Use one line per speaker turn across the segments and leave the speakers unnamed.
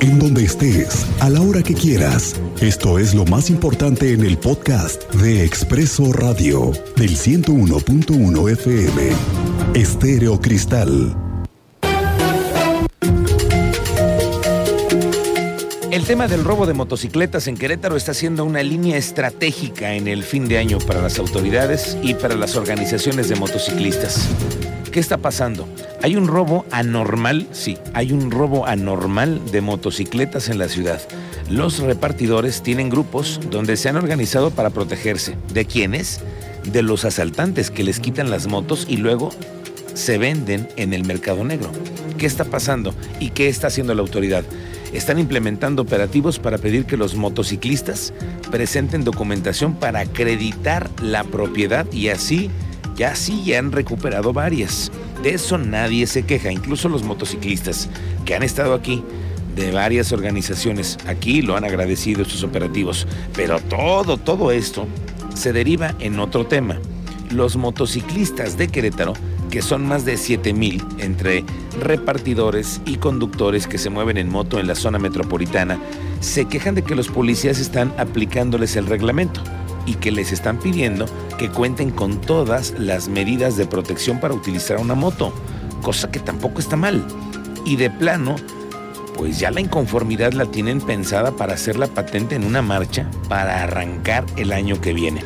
en donde estés, a la hora que quieras. Esto es lo más importante en el podcast de Expreso Radio del 101.1 FM. Estéreo Cristal.
El tema del robo de motocicletas en Querétaro está siendo una línea estratégica en el fin de año para las autoridades y para las organizaciones de motociclistas. ¿Qué está pasando? Hay un robo anormal, sí, hay un robo anormal de motocicletas en la ciudad. Los repartidores tienen grupos donde se han organizado para protegerse. ¿De quiénes? De los asaltantes que les quitan las motos y luego se venden en el mercado negro. ¿Qué está pasando y qué está haciendo la autoridad? Están implementando operativos para pedir que los motociclistas presenten documentación para acreditar la propiedad y así ya sí ya han recuperado varias. De eso nadie se queja, incluso los motociclistas que han estado aquí de varias organizaciones aquí lo han agradecido estos operativos. Pero todo, todo esto se deriva en otro tema. Los motociclistas de Querétaro, que son más de 7 mil entre repartidores y conductores que se mueven en moto en la zona metropolitana, se quejan de que los policías están aplicándoles el reglamento y que les están pidiendo que cuenten con todas las medidas de protección para utilizar una moto, cosa que tampoco está mal. Y de plano, pues ya la inconformidad la tienen pensada para hacer la patente en una marcha para arrancar el año que viene.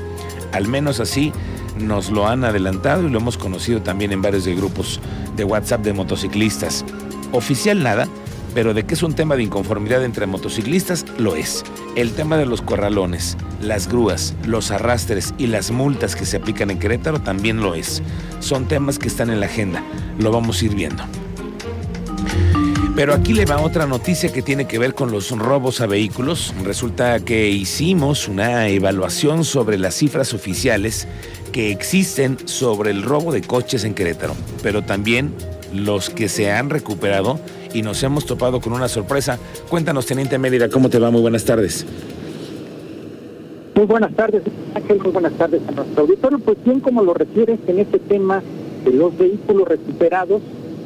Al menos así nos lo han adelantado y lo hemos conocido también en varios de grupos de WhatsApp de motociclistas. Oficial nada, pero de que es un tema de inconformidad entre motociclistas, lo es. El tema de los corralones, las grúas, los arrastres y las multas que se aplican en Querétaro también lo es. Son temas que están en la agenda, lo vamos a ir viendo. Pero aquí le va otra noticia que tiene que ver con los robos a vehículos. Resulta que hicimos una evaluación sobre las cifras oficiales que existen sobre el robo de coches en Querétaro, pero también los que se han recuperado y nos hemos topado con una sorpresa. Cuéntanos, Teniente Mérida, ¿cómo te va? Muy buenas tardes.
Muy buenas tardes, Ángel, muy buenas tardes a nuestro auditorio. Pues bien, como lo refieres en este tema de los vehículos recuperados,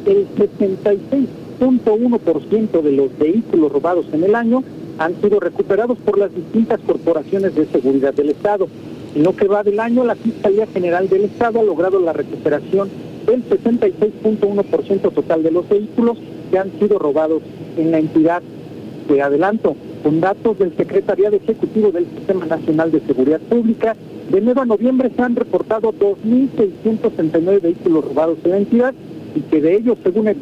el 76.1% de los vehículos robados en el año han sido recuperados por las distintas corporaciones de seguridad del Estado. En lo que va del año, la Fiscalía General del Estado ha logrado la recuperación del 66.1% total de los vehículos que han sido robados en la entidad. De adelanto, con datos del Secretariado Ejecutivo del Sistema Nacional de Seguridad Pública, de enero a noviembre se han reportado 2.669 vehículos robados en la entidad y que de ellos, según,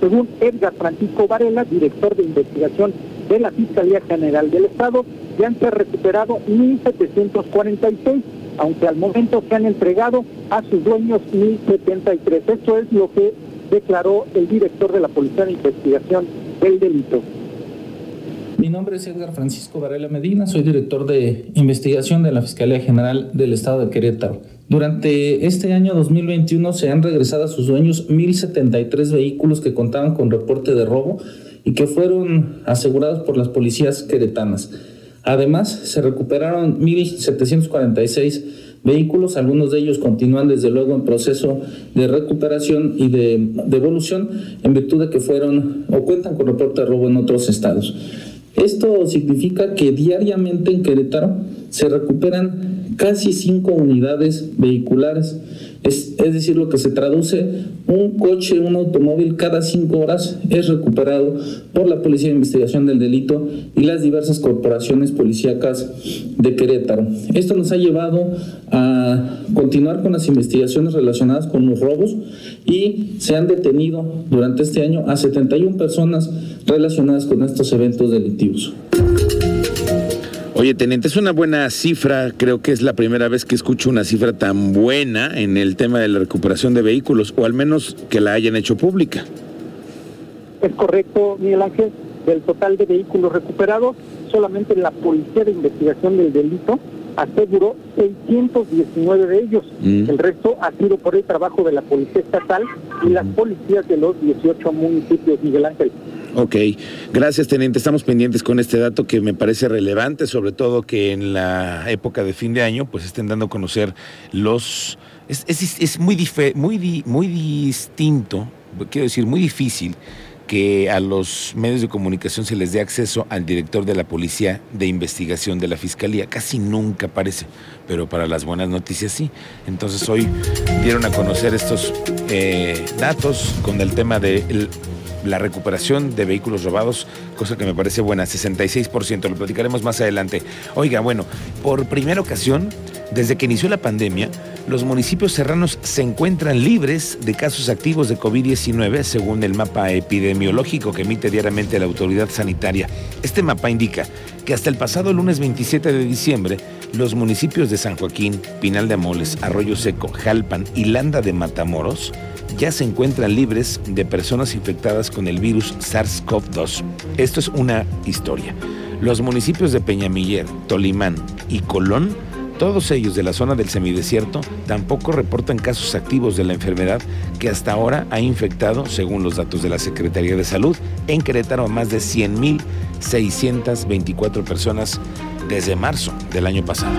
según Edgar Francisco Varela, director de investigación de la Fiscalía General del Estado, ya han recuperado 1.746, aunque al momento se han entregado a sus dueños 1.073. Esto es lo que declaró el director de la Policía de Investigación del Delito.
Mi nombre es Edgar Francisco Varela Medina, soy director de investigación de la Fiscalía General del Estado de Querétaro. Durante este año 2021 se han regresado a sus dueños 1.073 vehículos que contaban con reporte de robo y que fueron asegurados por las policías queretanas. Además, se recuperaron 1.746 vehículos, algunos de ellos continúan desde luego en proceso de recuperación y de devolución en virtud de que fueron o cuentan con reporte de robo en otros estados. Esto significa que diariamente en Querétaro se recuperan casi cinco unidades vehiculares es, decir, lo que se traduce, un coche, un automóvil cada cinco horas es recuperado por la Policía de Investigación del Delito y las diversas corporaciones policíacas de Querétaro. Esto nos ha llevado a continuar con las investigaciones relacionadas con los robos y se han detenido durante este año a 71 personas relacionadas con estos eventos delictivos.
Oye, teniente, es una buena cifra. Creo que es la primera vez que escucho una cifra tan buena en el tema de la recuperación de vehículos, o al menos que la hayan hecho pública.
Es correcto, Miguel Ángel. Del total de vehículos recuperados, solamente la Policía de Investigación del Delito aseguró 619 de ellos. Mm. El resto ha sido por el trabajo de la Policía Estatal y las policías de los 18 municipios, Miguel Ángel.
Ok, gracias teniente. Estamos pendientes con este dato que me parece relevante, sobre todo que en la época de fin de año pues estén dando a conocer los... Es, es, es muy, muy, muy distinto, quiero decir, muy difícil que a los medios de comunicación se les dé acceso al director de la Policía de Investigación de la Fiscalía. Casi nunca aparece, pero para las buenas noticias sí. Entonces hoy dieron a conocer estos eh, datos con el tema de la recuperación de vehículos robados, cosa que me parece buena, 66%, lo platicaremos más adelante. Oiga, bueno, por primera ocasión, desde que inició la pandemia, los municipios serranos se encuentran libres de casos activos de COVID-19 según el mapa epidemiológico que emite diariamente la autoridad sanitaria. Este mapa indica que hasta el pasado lunes 27 de diciembre, los municipios de San Joaquín, Pinal de Amoles, Arroyo Seco, Jalpan y Landa de Matamoros ya se encuentran libres de personas infectadas con el virus SARS-CoV-2. Esto es una historia. Los municipios de Peñamiller, Tolimán y Colón todos ellos de la zona del semidesierto tampoco reportan casos activos de la enfermedad que hasta ahora ha infectado, según los datos de la Secretaría de Salud, en Querétaro a más de 100.624 personas desde marzo del año pasado.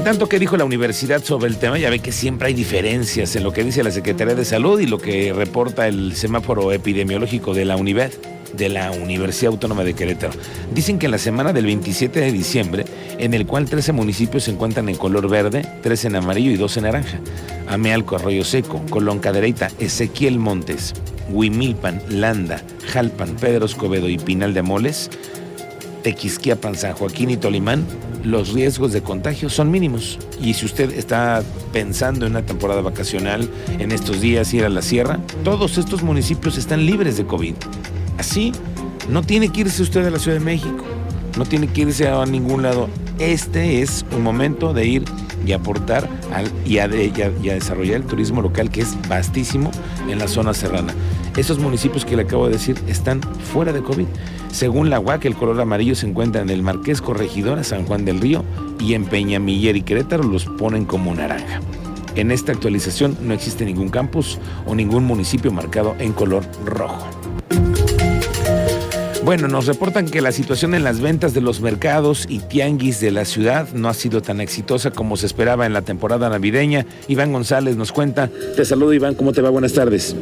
En tanto, ¿qué dijo la universidad sobre el tema? Ya ve que siempre hay diferencias en lo que dice la Secretaría de Salud y lo que reporta el semáforo epidemiológico de la UNIVED de la Universidad Autónoma de Querétaro. Dicen que en la semana del 27 de diciembre, en el cual 13 municipios se encuentran en color verde, 3 en amarillo y 2 en naranja. Amealco, Arroyo Seco, Colón Cadereyta, Ezequiel Montes, Huimilpan, Landa, Jalpan, Pedro Escobedo y Pinal de Amoles, Tequisquiapan, San Joaquín y Tolimán, los riesgos de contagio son mínimos. Y si usted está pensando en una temporada vacacional, en estos días ir a la sierra, todos estos municipios están libres de COVID. Así, no tiene que irse usted a la Ciudad de México, no tiene que irse a ningún lado. Este es un momento de ir y aportar al, y, a, desarrollar el turismo local que es vastísimo en la zona serrana. Esos municipios que le acabo de decir están fuera de COVID. Según la UAC, el color amarillo se encuentra en el Marqués Corregidora, San Juan del Río y en Peñamiller y Querétaro los ponen como naranja. En esta actualización no existe ningún campus o ningún municipio marcado en color rojo. Bueno, nos reportan que la situación en las ventas de los mercados y tianguis de la ciudad no ha sido tan exitosa como se esperaba en la temporada navideña. Iván González nos cuenta. Te saludo Iván, ¿cómo te va? Buenas tardes.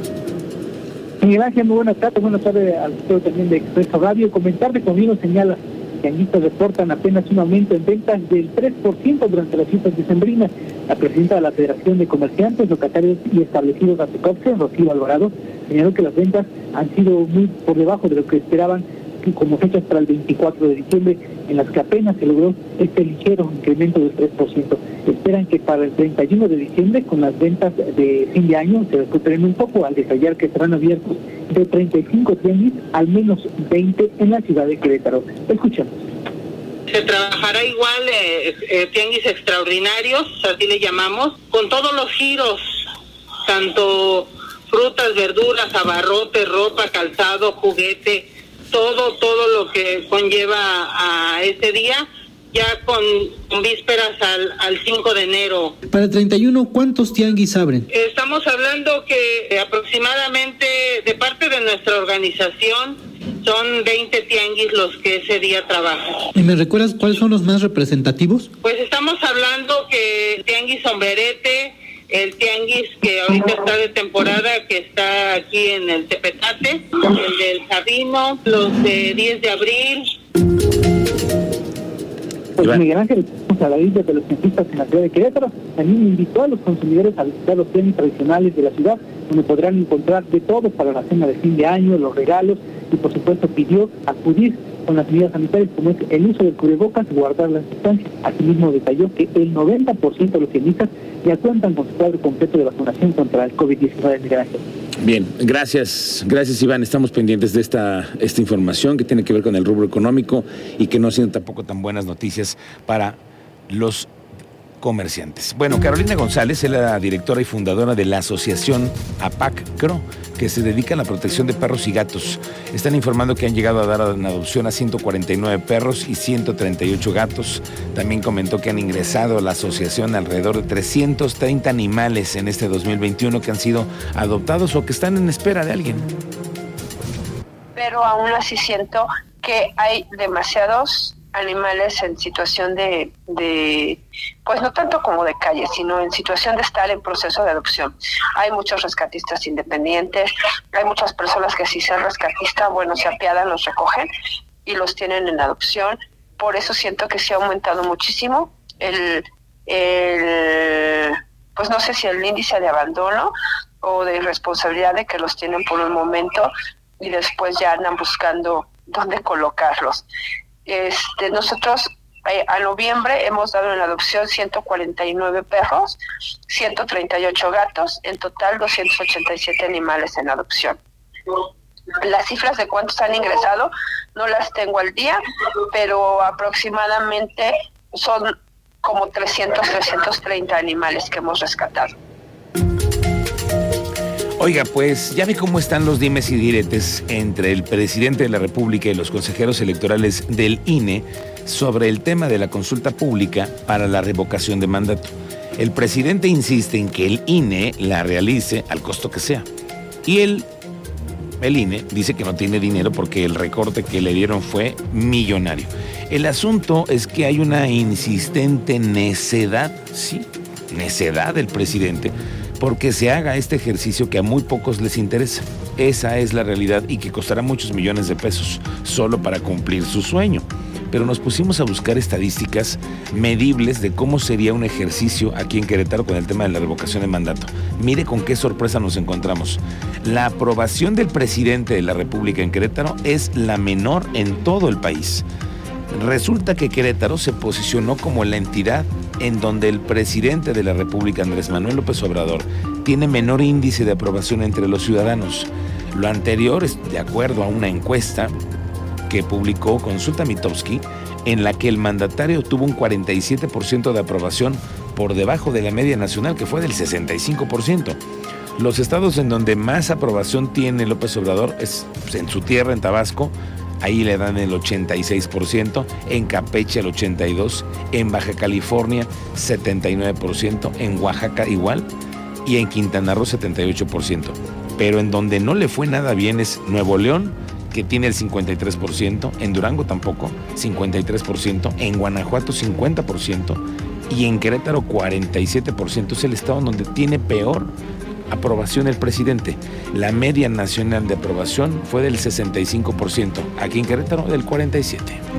Miguel Ángel, muy buenas tardes. Buenas tardes al sector también de Expreso Radio. Comentar conmigo señala que Tianguistas reportan apenas un aumento en ventas del 3% durante las fiestas decembrinas. La presidenta de la Federación de Comerciantes, Locatarios y Establecidos de Rocío Alvarado, señaló que las ventas han sido muy por debajo de lo que esperaban como fechas para el 24 de diciembre, en las que apenas se logró este ligero incremento del 3%. Para el 31 de diciembre, con las ventas de fin de año, se recuperen un poco al detallar que estarán abiertos de 35 tianguis, al menos 20 en la ciudad de Querétaro. Escuchamos.
Se trabajará igual eh, eh, tianguis extraordinarios, así le llamamos, con todos los giros, tanto frutas, verduras, abarrote, ropa, calzado, juguete, todo, todo lo que conlleva a ese día, ya con, vísperas al, al 5 de enero.
Para el 31, ¿cuántos tianguis abren?
Estamos hablando que aproximadamente de parte de nuestra organización son 20 tianguis los que ese día trabajan.
¿Y me recuerdas cuáles son los más representativos?
Pues estamos hablando que tianguis sombrerete, el tianguis que ahorita está de temporada, que está aquí en el Tepetate, el del Sabino, los de 10 de abril.
Pues Miguel Ángel, a la isla de los cientistas en la ciudad de Querétaro, también invitó a los consumidores a visitar los tianguis tradicionales de la ciudad, donde podrán encontrar de todo para la cena de fin de año, los regalos, y por supuesto pidió acudir con las medidas sanitarias como es el uso del cubrebocas, guardar las distancias. Asimismo detalló que el 90% de los tiendistas ya cuentan con su cuadro completo de vacunación contra el COVID-19 Gracias.
Bien, gracias, gracias Iván. Estamos pendientes de esta, esta información que tiene que ver con el rubro económico y que no siendo tampoco tan buenas noticias para los comerciantes. Bueno, Carolina González es la directora y fundadora de la asociación APAC CRO, que se dedica a la protección de perros y gatos. Están informando que han llegado a dar en adopción a 149 perros y 138 gatos. También comentó que han ingresado a la asociación alrededor de 330 animales en este 2021 que han sido adoptados o que están en espera de alguien.
Pero aún así siento que hay demasiados animales en situación de, de, pues no tanto como de calle, sino en situación de estar en proceso de adopción. Hay muchos rescatistas independientes, hay muchas personas que si sean rescatistas, bueno, se apiadan, los recogen y los tienen en adopción. Por eso siento que se ha aumentado muchísimo el, el pues no sé si el índice de abandono o de irresponsabilidad de que los tienen por un momento y después ya andan buscando dónde colocarlos. Este, nosotros eh, a noviembre hemos dado en adopción 149 perros, 138 gatos, en total 287 animales en adopción. Las cifras de cuántos han ingresado no las tengo al día, pero aproximadamente son como 300, 330 animales que hemos rescatado.
Oiga, pues ya ve cómo están los dimes y diretes entre el presidente de la República y los consejeros electorales del INE sobre el tema de la consulta pública para la revocación de mandato. El presidente insiste en que el INE la realice al costo que sea. Y él, el INE, dice que no tiene dinero porque el recorte que le dieron fue millonario. El asunto es que hay una insistente necedad, sí, necedad del presidente porque se haga este ejercicio que a muy pocos les interesa. Esa es la realidad y que costará muchos millones de pesos solo para cumplir su sueño. Pero nos pusimos a buscar estadísticas medibles de cómo sería un ejercicio aquí en Querétaro con el tema de la revocación de mandato. Mire con qué sorpresa nos encontramos. La aprobación del presidente de la República en Querétaro es la menor en todo el país. Resulta que Querétaro se posicionó como la entidad en donde el presidente de la República, Andrés Manuel López Obrador, tiene menor índice de aprobación entre los ciudadanos. Lo anterior es de acuerdo a una encuesta que publicó Consulta Mitowski, en la que el mandatario tuvo un 47% de aprobación por debajo de la media nacional, que fue del 65%. Los estados en donde más aprobación tiene López Obrador es en su tierra, en Tabasco, ahí le dan el 86%, en Campeche el 82%, en Baja California 79%, en Oaxaca igual y en Quintana Roo 78%. Pero en donde no le fue nada bien es Nuevo León, que tiene el 53%, en Durango tampoco, 53%, en Guanajuato 50% y en Querétaro 47%. Es el estado donde tiene peor aprobación del presidente. La media nacional de aprobación fue del 65%, aquí en Querétaro del 47%.